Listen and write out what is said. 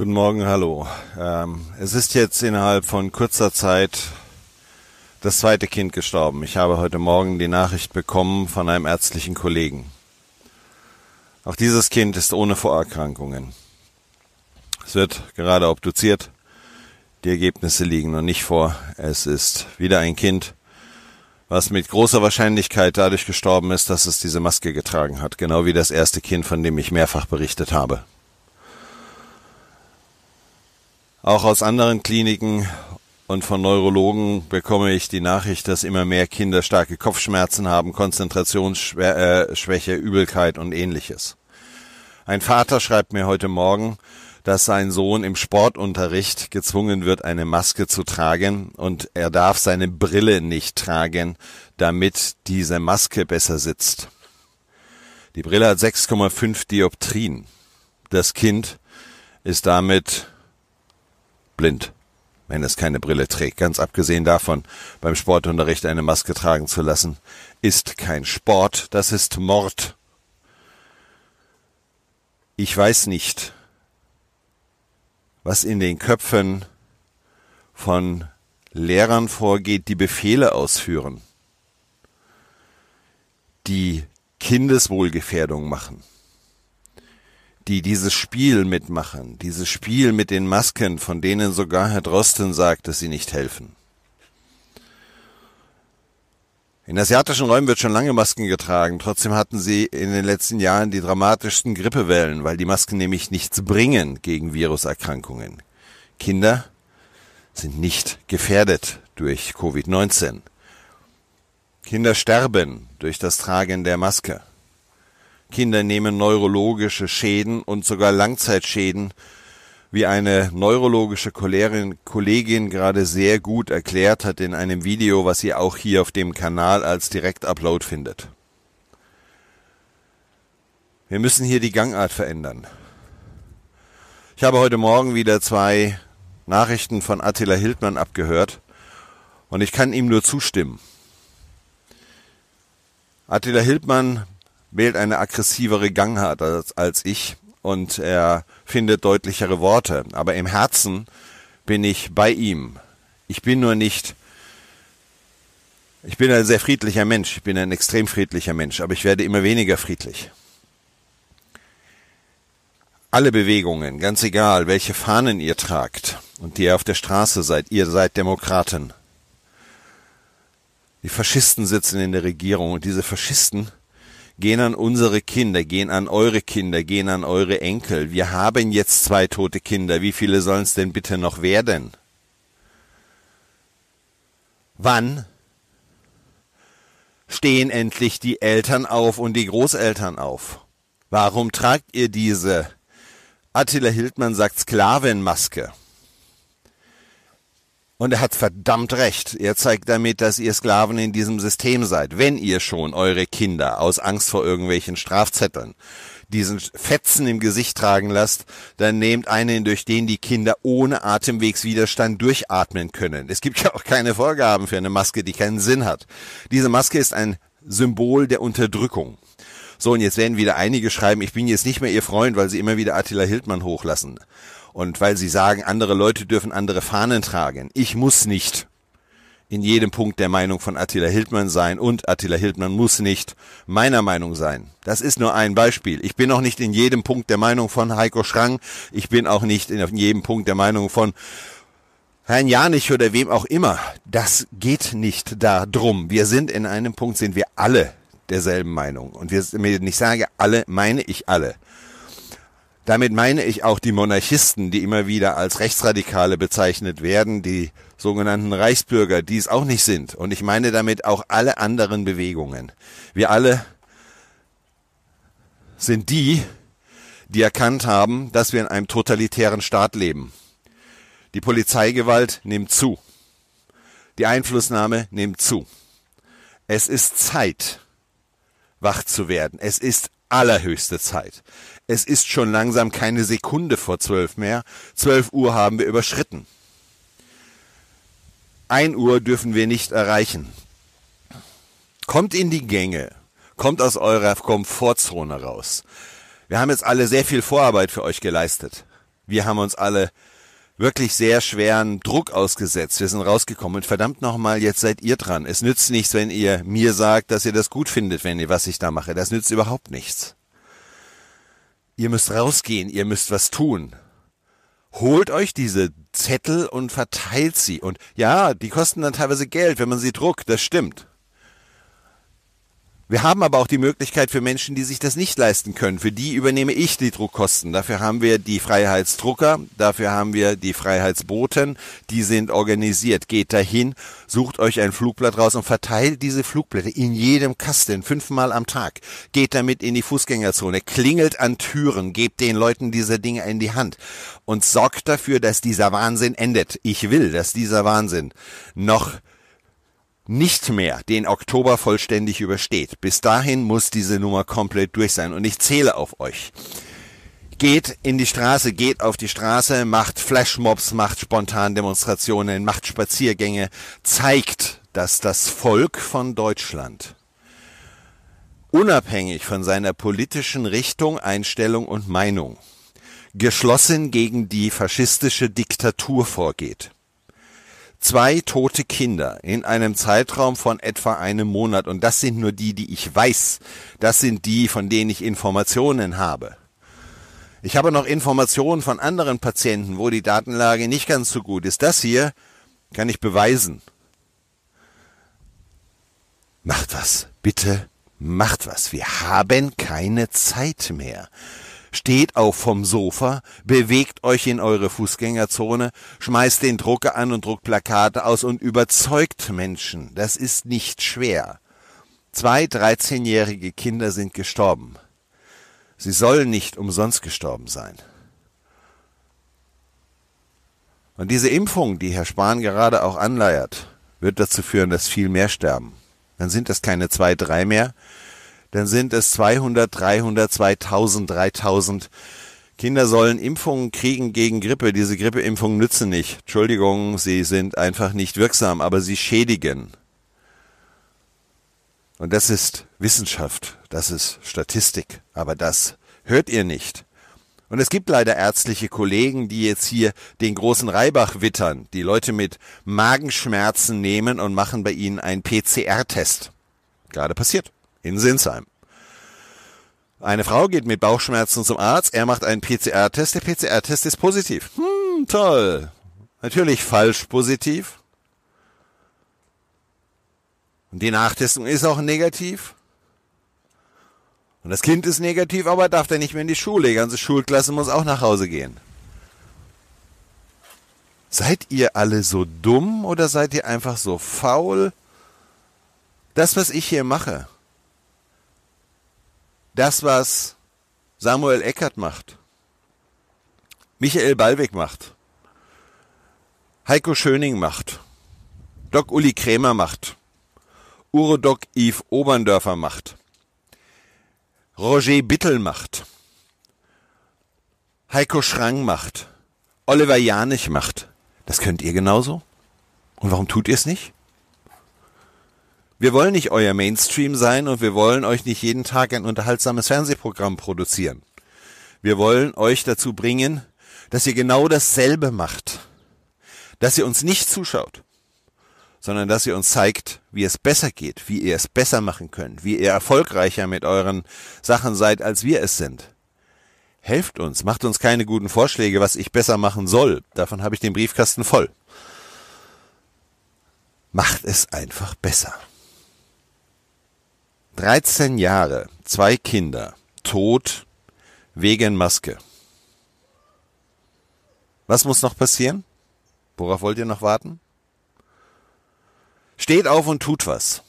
Guten Morgen, hallo. Ähm, es ist jetzt innerhalb von kurzer Zeit das zweite Kind gestorben. Ich habe heute Morgen die Nachricht bekommen von einem ärztlichen Kollegen. Auch dieses Kind ist ohne Vorerkrankungen. Es wird gerade obduziert. Die Ergebnisse liegen noch nicht vor. Es ist wieder ein Kind, was mit großer Wahrscheinlichkeit dadurch gestorben ist, dass es diese Maske getragen hat. Genau wie das erste Kind, von dem ich mehrfach berichtet habe. Auch aus anderen Kliniken und von Neurologen bekomme ich die Nachricht, dass immer mehr Kinder starke Kopfschmerzen haben, Konzentrationsschwäche, Übelkeit und ähnliches. Ein Vater schreibt mir heute Morgen, dass sein Sohn im Sportunterricht gezwungen wird, eine Maske zu tragen und er darf seine Brille nicht tragen, damit diese Maske besser sitzt. Die Brille hat 6,5 Dioptrien. Das Kind ist damit blind, wenn es keine Brille trägt. Ganz abgesehen davon, beim Sportunterricht eine Maske tragen zu lassen, ist kein Sport, das ist Mord. Ich weiß nicht, was in den Köpfen von Lehrern vorgeht, die Befehle ausführen, die Kindeswohlgefährdung machen die dieses Spiel mitmachen, dieses Spiel mit den Masken, von denen sogar Herr Drosten sagt, dass sie nicht helfen. In asiatischen Räumen wird schon lange Masken getragen, trotzdem hatten sie in den letzten Jahren die dramatischsten Grippewellen, weil die Masken nämlich nichts bringen gegen Viruserkrankungen. Kinder sind nicht gefährdet durch Covid-19. Kinder sterben durch das Tragen der Maske. Kinder nehmen neurologische Schäden und sogar Langzeitschäden, wie eine neurologische Kollegin gerade sehr gut erklärt hat in einem Video, was ihr auch hier auf dem Kanal als Direktupload findet. Wir müssen hier die Gangart verändern. Ich habe heute Morgen wieder zwei Nachrichten von Attila Hildmann abgehört und ich kann ihm nur zustimmen. Attila Hildmann wählt eine aggressivere Gangart als, als ich und er findet deutlichere Worte. Aber im Herzen bin ich bei ihm. Ich bin nur nicht, ich bin ein sehr friedlicher Mensch, ich bin ein extrem friedlicher Mensch, aber ich werde immer weniger friedlich. Alle Bewegungen, ganz egal, welche Fahnen ihr tragt und die ihr auf der Straße seid, ihr seid Demokraten. Die Faschisten sitzen in der Regierung und diese Faschisten gehen an unsere Kinder, gehen an eure Kinder, gehen an eure Enkel. Wir haben jetzt zwei tote Kinder. Wie viele sollen es denn bitte noch werden? Wann stehen endlich die Eltern auf und die Großeltern auf? Warum tragt ihr diese, Attila Hildmann sagt Sklavenmaske? Und er hat verdammt recht. Er zeigt damit, dass ihr Sklaven in diesem System seid. Wenn ihr schon eure Kinder aus Angst vor irgendwelchen Strafzetteln diesen Fetzen im Gesicht tragen lasst, dann nehmt einen, durch den die Kinder ohne Atemwegswiderstand durchatmen können. Es gibt ja auch keine Vorgaben für eine Maske, die keinen Sinn hat. Diese Maske ist ein Symbol der Unterdrückung. So, und jetzt werden wieder einige schreiben, ich bin jetzt nicht mehr ihr Freund, weil sie immer wieder Attila Hildmann hochlassen. Und weil sie sagen, andere Leute dürfen andere Fahnen tragen. Ich muss nicht in jedem Punkt der Meinung von Attila Hildmann sein und Attila Hildmann muss nicht meiner Meinung sein. Das ist nur ein Beispiel. Ich bin auch nicht in jedem Punkt der Meinung von Heiko Schrang. Ich bin auch nicht in jedem Punkt der Meinung von Herrn Janich oder wem auch immer. Das geht nicht darum. Wir sind in einem Punkt, sind wir alle derselben Meinung. Und wenn ich sage alle, meine ich alle. Damit meine ich auch die Monarchisten, die immer wieder als Rechtsradikale bezeichnet werden, die sogenannten Reichsbürger, die es auch nicht sind. Und ich meine damit auch alle anderen Bewegungen. Wir alle sind die, die erkannt haben, dass wir in einem totalitären Staat leben. Die Polizeigewalt nimmt zu. Die Einflussnahme nimmt zu. Es ist Zeit, wach zu werden. Es ist allerhöchste Zeit. Es ist schon langsam keine Sekunde vor zwölf mehr. Zwölf Uhr haben wir überschritten. Ein Uhr dürfen wir nicht erreichen. Kommt in die Gänge. Kommt aus eurer Komfortzone raus. Wir haben jetzt alle sehr viel Vorarbeit für euch geleistet. Wir haben uns alle wirklich sehr schweren Druck ausgesetzt. Wir sind rausgekommen und verdammt nochmal, jetzt seid ihr dran. Es nützt nichts, wenn ihr mir sagt, dass ihr das gut findet, wenn ihr, was ich da mache. Das nützt überhaupt nichts. Ihr müsst rausgehen, ihr müsst was tun. Holt euch diese Zettel und verteilt sie. Und ja, die kosten dann teilweise Geld, wenn man sie druckt, das stimmt. Wir haben aber auch die Möglichkeit für Menschen, die sich das nicht leisten können. Für die übernehme ich die Druckkosten. Dafür haben wir die Freiheitsdrucker, dafür haben wir die Freiheitsboten, die sind organisiert. Geht dahin, sucht euch ein Flugblatt raus und verteilt diese Flugblätter in jedem Kasten fünfmal am Tag. Geht damit in die Fußgängerzone, klingelt an Türen, gebt den Leuten diese Dinge in die Hand und sorgt dafür, dass dieser Wahnsinn endet. Ich will, dass dieser Wahnsinn noch nicht mehr den Oktober vollständig übersteht. Bis dahin muss diese Nummer komplett durch sein und ich zähle auf euch. Geht in die Straße, geht auf die Straße, macht Flashmobs, macht spontan Demonstrationen, macht Spaziergänge, zeigt, dass das Volk von Deutschland unabhängig von seiner politischen Richtung, Einstellung und Meinung geschlossen gegen die faschistische Diktatur vorgeht zwei tote Kinder in einem Zeitraum von etwa einem Monat. Und das sind nur die, die ich weiß. Das sind die, von denen ich Informationen habe. Ich habe noch Informationen von anderen Patienten, wo die Datenlage nicht ganz so gut ist. Das hier kann ich beweisen. Macht was, bitte macht was. Wir haben keine Zeit mehr steht auf vom Sofa, bewegt euch in eure Fußgängerzone, schmeißt den Drucker an und druckt Plakate aus und überzeugt Menschen. Das ist nicht schwer. Zwei 13-jährige Kinder sind gestorben. Sie sollen nicht umsonst gestorben sein. Und diese Impfung, die Herr Spahn gerade auch anleiert, wird dazu führen, dass viel mehr sterben. Dann sind das keine zwei, drei mehr, dann sind es 200, 300, 2000, 3000. Kinder sollen Impfungen kriegen gegen Grippe. Diese Grippeimpfungen nützen nicht. Entschuldigung, sie sind einfach nicht wirksam, aber sie schädigen. Und das ist Wissenschaft, das ist Statistik, aber das hört ihr nicht. Und es gibt leider ärztliche Kollegen, die jetzt hier den großen Reibach wittern, die Leute mit Magenschmerzen nehmen und machen bei ihnen einen PCR-Test. Gerade passiert in Sinsheim. Eine Frau geht mit Bauchschmerzen zum Arzt, er macht einen PCR-Test, der PCR-Test ist positiv. Hm, toll. Natürlich falsch positiv. Und die Nachtestung ist auch negativ. Und das Kind ist negativ, aber darf dann nicht mehr in die Schule. Die ganze Schulklasse muss auch nach Hause gehen. Seid ihr alle so dumm oder seid ihr einfach so faul? Das, was ich hier mache, das, was Samuel Eckert macht, Michael Ballweg macht, Heiko Schöning macht, Doc Uli Krämer macht, Urodoc Yves Oberndörfer macht, Roger Bittel macht, Heiko Schrang macht, Oliver Janich macht. Das könnt ihr genauso? Und warum tut ihr es nicht? Wir wollen nicht euer Mainstream sein und wir wollen euch nicht jeden Tag ein unterhaltsames Fernsehprogramm produzieren. Wir wollen euch dazu bringen, dass ihr genau dasselbe macht. Dass ihr uns nicht zuschaut, sondern dass ihr uns zeigt, wie es besser geht, wie ihr es besser machen könnt, wie ihr erfolgreicher mit euren Sachen seid, als wir es sind. Helft uns, macht uns keine guten Vorschläge, was ich besser machen soll. Davon habe ich den Briefkasten voll. Macht es einfach besser. 13 Jahre, zwei Kinder, tot wegen Maske. Was muss noch passieren? Worauf wollt ihr noch warten? Steht auf und tut was.